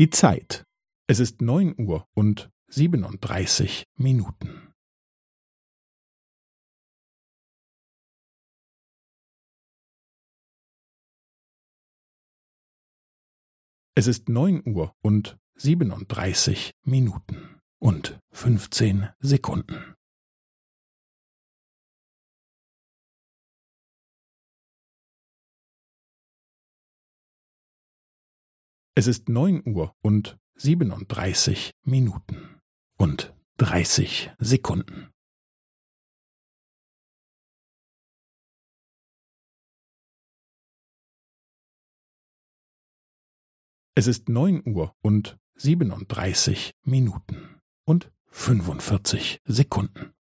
Die Zeit. Es ist neun Uhr und siebenunddreißig Minuten. Es ist neun Uhr und siebenunddreißig Minuten und fünfzehn Sekunden. Es ist neun Uhr und siebenunddreißig Minuten und dreißig Sekunden. Es ist neun Uhr und siebenunddreißig Minuten und fünfundvierzig Sekunden.